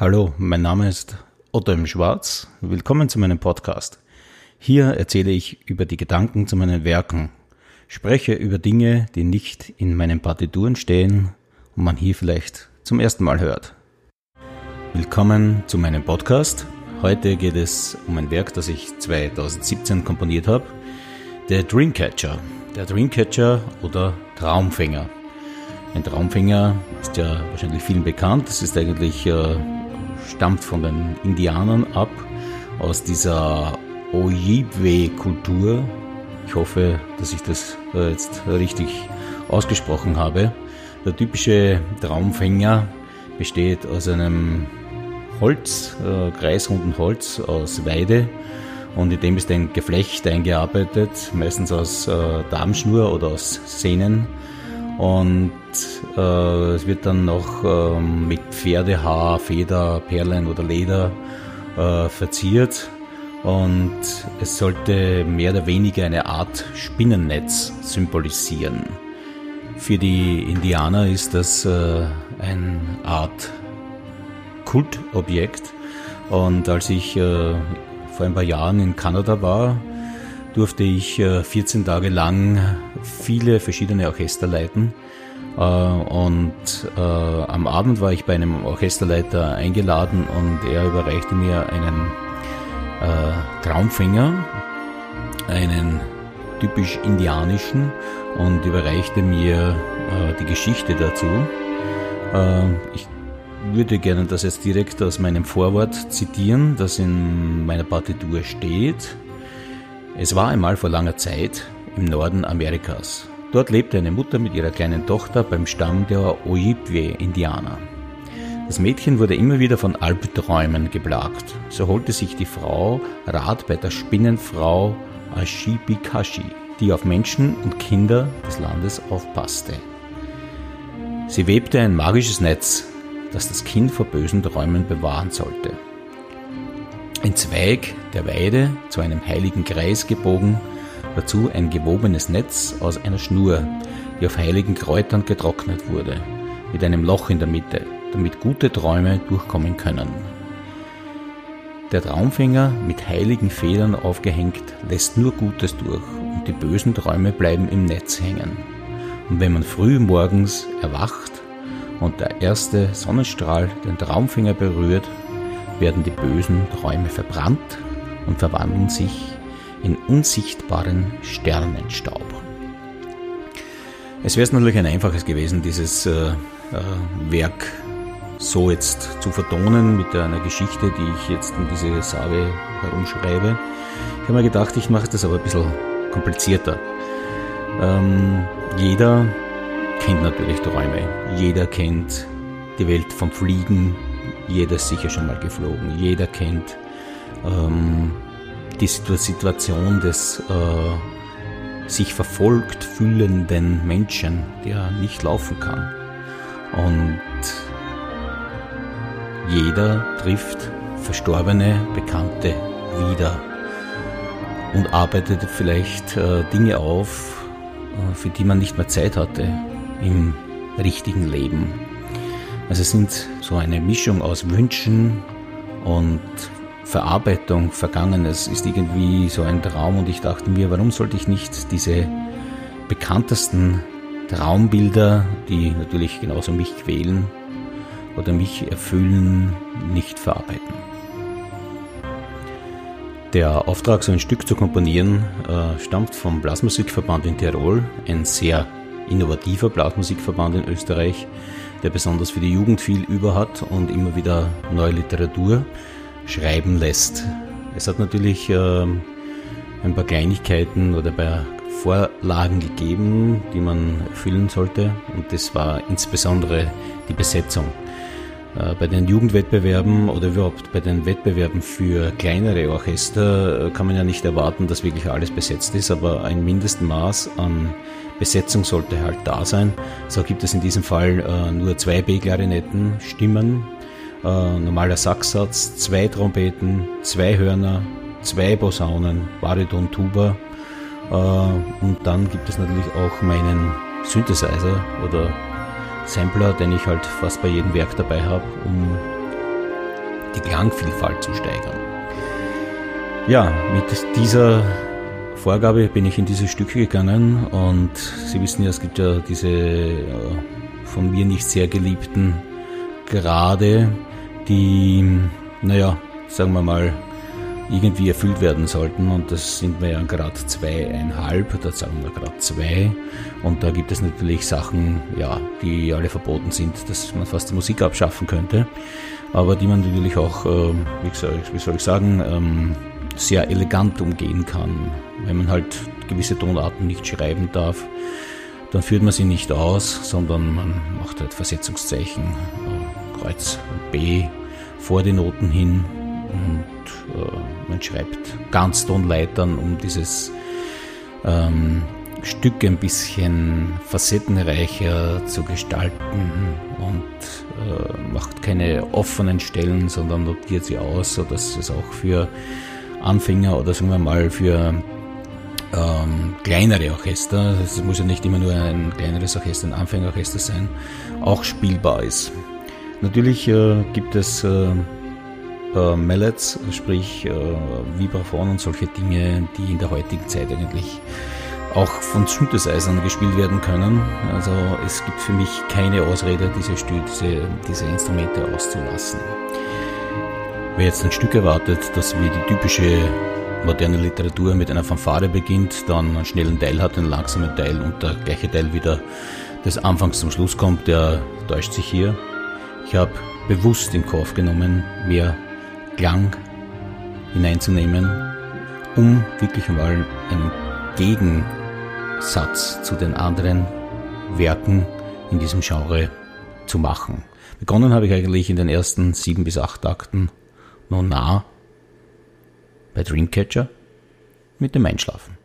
Hallo, mein Name ist Otto im Schwarz. Willkommen zu meinem Podcast. Hier erzähle ich über die Gedanken zu meinen Werken, spreche über Dinge, die nicht in meinen Partituren stehen und man hier vielleicht zum ersten Mal hört. Willkommen zu meinem Podcast. Heute geht es um ein Werk, das ich 2017 komponiert habe, der Dreamcatcher. Der Dreamcatcher oder Traumfänger. Ein Traumfänger ist ja wahrscheinlich vielen bekannt. Das ist eigentlich äh, stammt von den Indianern ab, aus dieser Ojibwe-Kultur. Ich hoffe, dass ich das äh, jetzt richtig ausgesprochen habe. Der typische Traumfänger besteht aus einem Holz, äh, kreisrunden Holz aus Weide und in dem ist ein Geflecht eingearbeitet, meistens aus äh, Darmschnur oder aus Sehnen und äh, es wird dann noch ähm, mit Pferdehaar, Feder, Perlen oder Leder äh, verziert. Und es sollte mehr oder weniger eine Art Spinnennetz symbolisieren. Für die Indianer ist das äh, eine Art Kultobjekt. Und als ich äh, vor ein paar Jahren in Kanada war, durfte ich 14 äh, Tage lang viele verschiedene Orchester leiten. Äh, und äh, am Abend war ich bei einem Orchesterleiter eingeladen und er überreichte mir einen Traumfänger, einen typisch indianischen und überreichte mir die Geschichte dazu. ich würde gerne das jetzt direkt aus meinem Vorwort zitieren, das in meiner Partitur steht. Es war einmal vor langer Zeit im Norden Amerikas. Dort lebte eine Mutter mit ihrer kleinen Tochter beim Stamm der Ojibwe-Indianer. Das Mädchen wurde immer wieder von Albträumen geplagt. So holte sich die Frau Rat bei der Spinnenfrau Ashibikashi, die auf Menschen und Kinder des Landes aufpasste. Sie webte ein magisches Netz, das das Kind vor bösen Träumen bewahren sollte. Ein Zweig der Weide zu einem heiligen Kreis gebogen, dazu ein gewobenes Netz aus einer Schnur, die auf heiligen Kräutern getrocknet wurde, mit einem Loch in der Mitte, damit gute Träume durchkommen können. Der Traumfänger, mit heiligen Federn aufgehängt, lässt nur Gutes durch und die bösen Träume bleiben im Netz hängen. Und wenn man früh morgens erwacht und der erste Sonnenstrahl den Traumfänger berührt, werden die bösen Träume verbrannt und verwandeln sich in unsichtbaren Sternenstaub. Es wäre natürlich ein einfaches gewesen, dieses äh, äh, Werk so jetzt zu vertonen mit einer Geschichte, die ich jetzt in diese Sage herumschreibe. Ich habe mir gedacht, ich mache das aber ein bisschen komplizierter. Ähm, jeder kennt natürlich Träume. Jeder kennt die Welt vom Fliegen, jeder ist sicher schon mal geflogen. Jeder kennt ähm, die Situation des äh, sich verfolgt fühlenden Menschen, der nicht laufen kann. Und jeder trifft verstorbene Bekannte wieder und arbeitet vielleicht äh, Dinge auf, äh, für die man nicht mehr Zeit hatte im richtigen Leben. Also es sind so eine Mischung aus Wünschen und Verarbeitung Vergangenes ist irgendwie so ein Traum und ich dachte mir, warum sollte ich nicht diese bekanntesten Traumbilder, die natürlich genauso mich quälen oder mich erfüllen, nicht verarbeiten. Der Auftrag, so ein Stück zu komponieren, äh, stammt vom Blasmusikverband in Tirol, ein sehr innovativer Blasmusikverband in Österreich, der besonders für die Jugend viel über hat und immer wieder neue Literatur schreiben lässt. Es hat natürlich äh, ein paar Kleinigkeiten oder ein paar Vorlagen gegeben, die man erfüllen sollte und das war insbesondere die Besetzung. Äh, bei den Jugendwettbewerben oder überhaupt bei den Wettbewerben für kleinere Orchester äh, kann man ja nicht erwarten, dass wirklich alles besetzt ist, aber ein Mindestmaß an Besetzung sollte halt da sein. So gibt es in diesem Fall äh, nur zwei B-Klarinetten, Stimmen, äh, normaler Saxsatz, zwei Trompeten, zwei Hörner, zwei Posaunen, Bariton, Tuba äh, und dann gibt es natürlich auch meinen Synthesizer oder Sampler, den ich halt fast bei jedem Werk dabei habe, um die Klangvielfalt zu steigern. Ja, mit dieser Vorgabe bin ich in diese Stücke gegangen und Sie wissen ja, es gibt ja diese äh, von mir nicht sehr geliebten Grade, die, naja, sagen wir mal, irgendwie erfüllt werden sollten. Und das sind wir ja Grad zweieinhalb, da sagen wir Grad zwei. Und da gibt es natürlich Sachen, ja, die alle verboten sind, dass man fast die Musik abschaffen könnte, aber die man natürlich auch, äh, wie, soll ich, wie soll ich sagen, ähm, sehr elegant umgehen kann. Wenn man halt gewisse Tonarten nicht schreiben darf, dann führt man sie nicht aus, sondern man macht halt Versetzungszeichen, äh, Kreuz und B vor die Noten hin und äh, man schreibt Ganztonleitern, um dieses ähm, Stück ein bisschen facettenreicher zu gestalten und äh, macht keine offenen Stellen, sondern notiert sie aus, sodass es auch für Anfänger oder sagen wir mal für ähm, kleinere Orchester, es muss ja nicht immer nur ein kleineres Orchester, ein Anfängerorchester sein, auch spielbar ist. Natürlich äh, gibt es äh, äh, Mallets, sprich äh, Vibraphon und solche Dinge, die in der heutigen Zeit eigentlich auch von Synthesizern gespielt werden können. Also es gibt für mich keine Ausrede, diese, diese, diese Instrumente auszulassen. Wer jetzt ein Stück erwartet, das wie die typische moderne Literatur mit einer Fanfare beginnt, dann einen schnellen Teil hat, einen langsamen Teil und der gleiche Teil wieder des Anfangs zum Schluss kommt, der täuscht sich hier. Ich habe bewusst in Kauf genommen, mehr Klang hineinzunehmen, um wirklich einmal einen Gegensatz zu den anderen Werken in diesem Genre zu machen. Begonnen habe ich eigentlich in den ersten sieben bis acht Akten nun nah bei Dreamcatcher mit dem Einschlafen.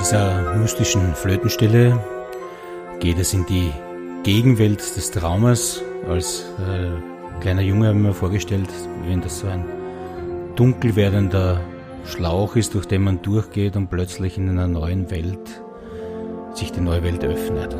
Dieser mystischen Flötenstelle geht es in die Gegenwelt des Traumes. Als äh, kleiner Junge habe ich mir vorgestellt, wenn das so ein dunkel werdender Schlauch ist, durch den man durchgeht und plötzlich in einer neuen Welt sich die neue Welt öffnet.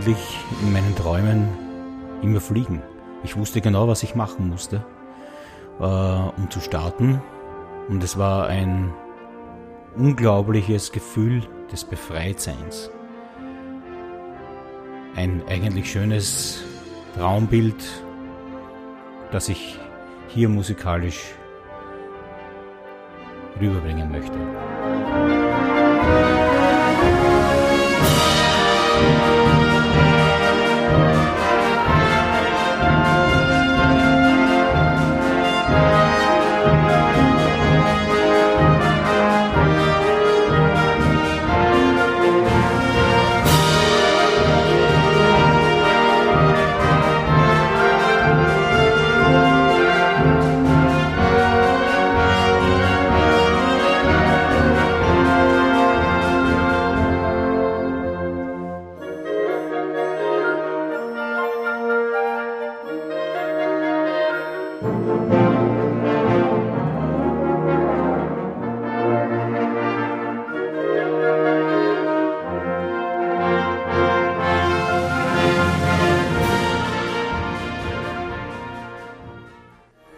Eigentlich in meinen Träumen immer fliegen. Ich wusste genau, was ich machen musste, äh, um zu starten. Und es war ein unglaubliches Gefühl des Befreitseins. Ein eigentlich schönes Traumbild, das ich hier musikalisch rüberbringen möchte.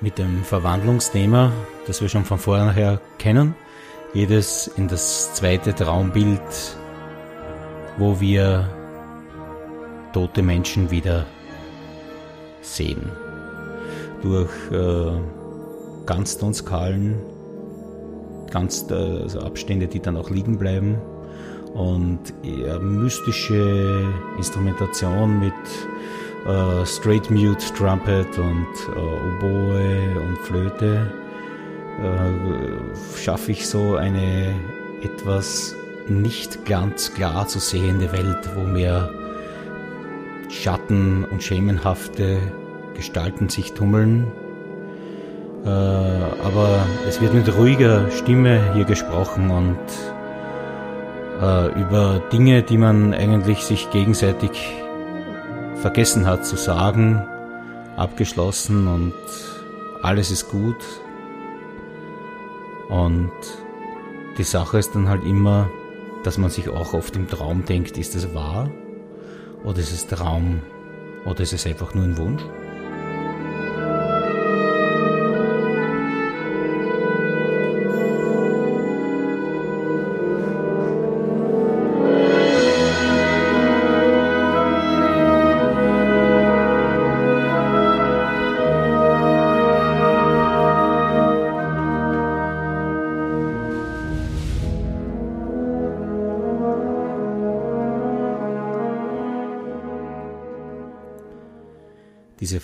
Mit dem Verwandlungsthema, das wir schon von vorher kennen, geht es in das zweite Traumbild, wo wir tote Menschen wieder sehen. Durch äh, Ganztonskalen, ganz, äh, also Abstände, die dann auch liegen bleiben. Und eher mystische Instrumentation mit äh, Straight Mute Trumpet und äh, Oboe und Flöte äh, schaffe ich so eine etwas nicht ganz klar zu sehende Welt, wo mehr Schatten und schemenhafte Gestalten sich tummeln. Äh, aber es wird mit ruhiger Stimme hier gesprochen und äh, über Dinge, die man eigentlich sich gegenseitig vergessen hat zu sagen, abgeschlossen und alles ist gut. Und die Sache ist dann halt immer, dass man sich auch oft im Traum denkt, ist es wahr? Oder ist es Traum? Oder ist es einfach nur ein Wunsch?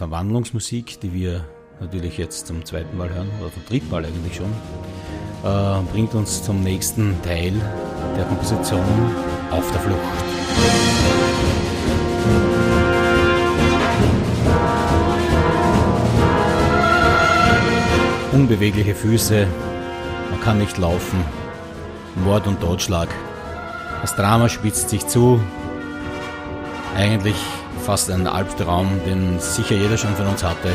Verwandlungsmusik, die wir natürlich jetzt zum zweiten Mal hören, oder zum dritten Mal eigentlich schon, äh, bringt uns zum nächsten Teil der Komposition auf der Flucht. Unbewegliche Füße, man kann nicht laufen, Mord und Totschlag. Das Drama spitzt sich zu. Eigentlich fast ein Albtraum, den sicher jeder schon von uns hatte.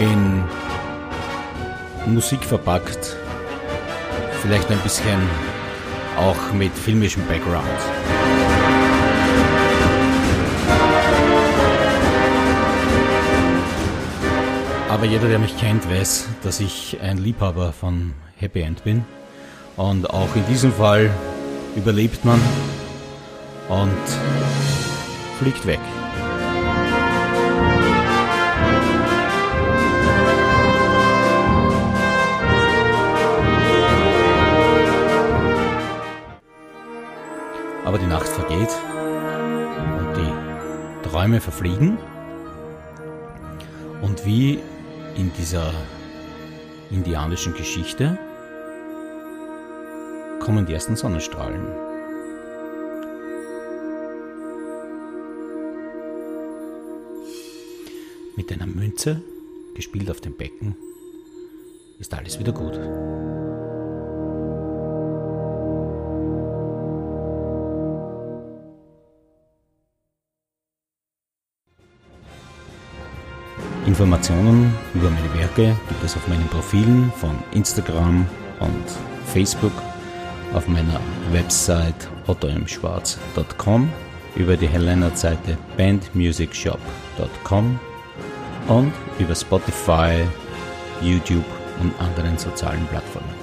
In Musik verpackt, vielleicht ein bisschen auch mit filmischem Background. Aber jeder, der mich kennt, weiß, dass ich ein Liebhaber von Happy End bin. Und auch in diesem Fall überlebt man und fliegt weg. Aber die Nacht vergeht und die Träume verfliegen. Und wie in dieser indianischen Geschichte kommen die ersten Sonnenstrahlen. Mit einer Münze, gespielt auf dem Becken, ist alles wieder gut. Informationen über meine Werke gibt es auf meinen Profilen von Instagram und Facebook, auf meiner Website ottoimschwarz.com, über die Helena-Seite bandmusicshop.com und über Spotify, YouTube und anderen sozialen Plattformen.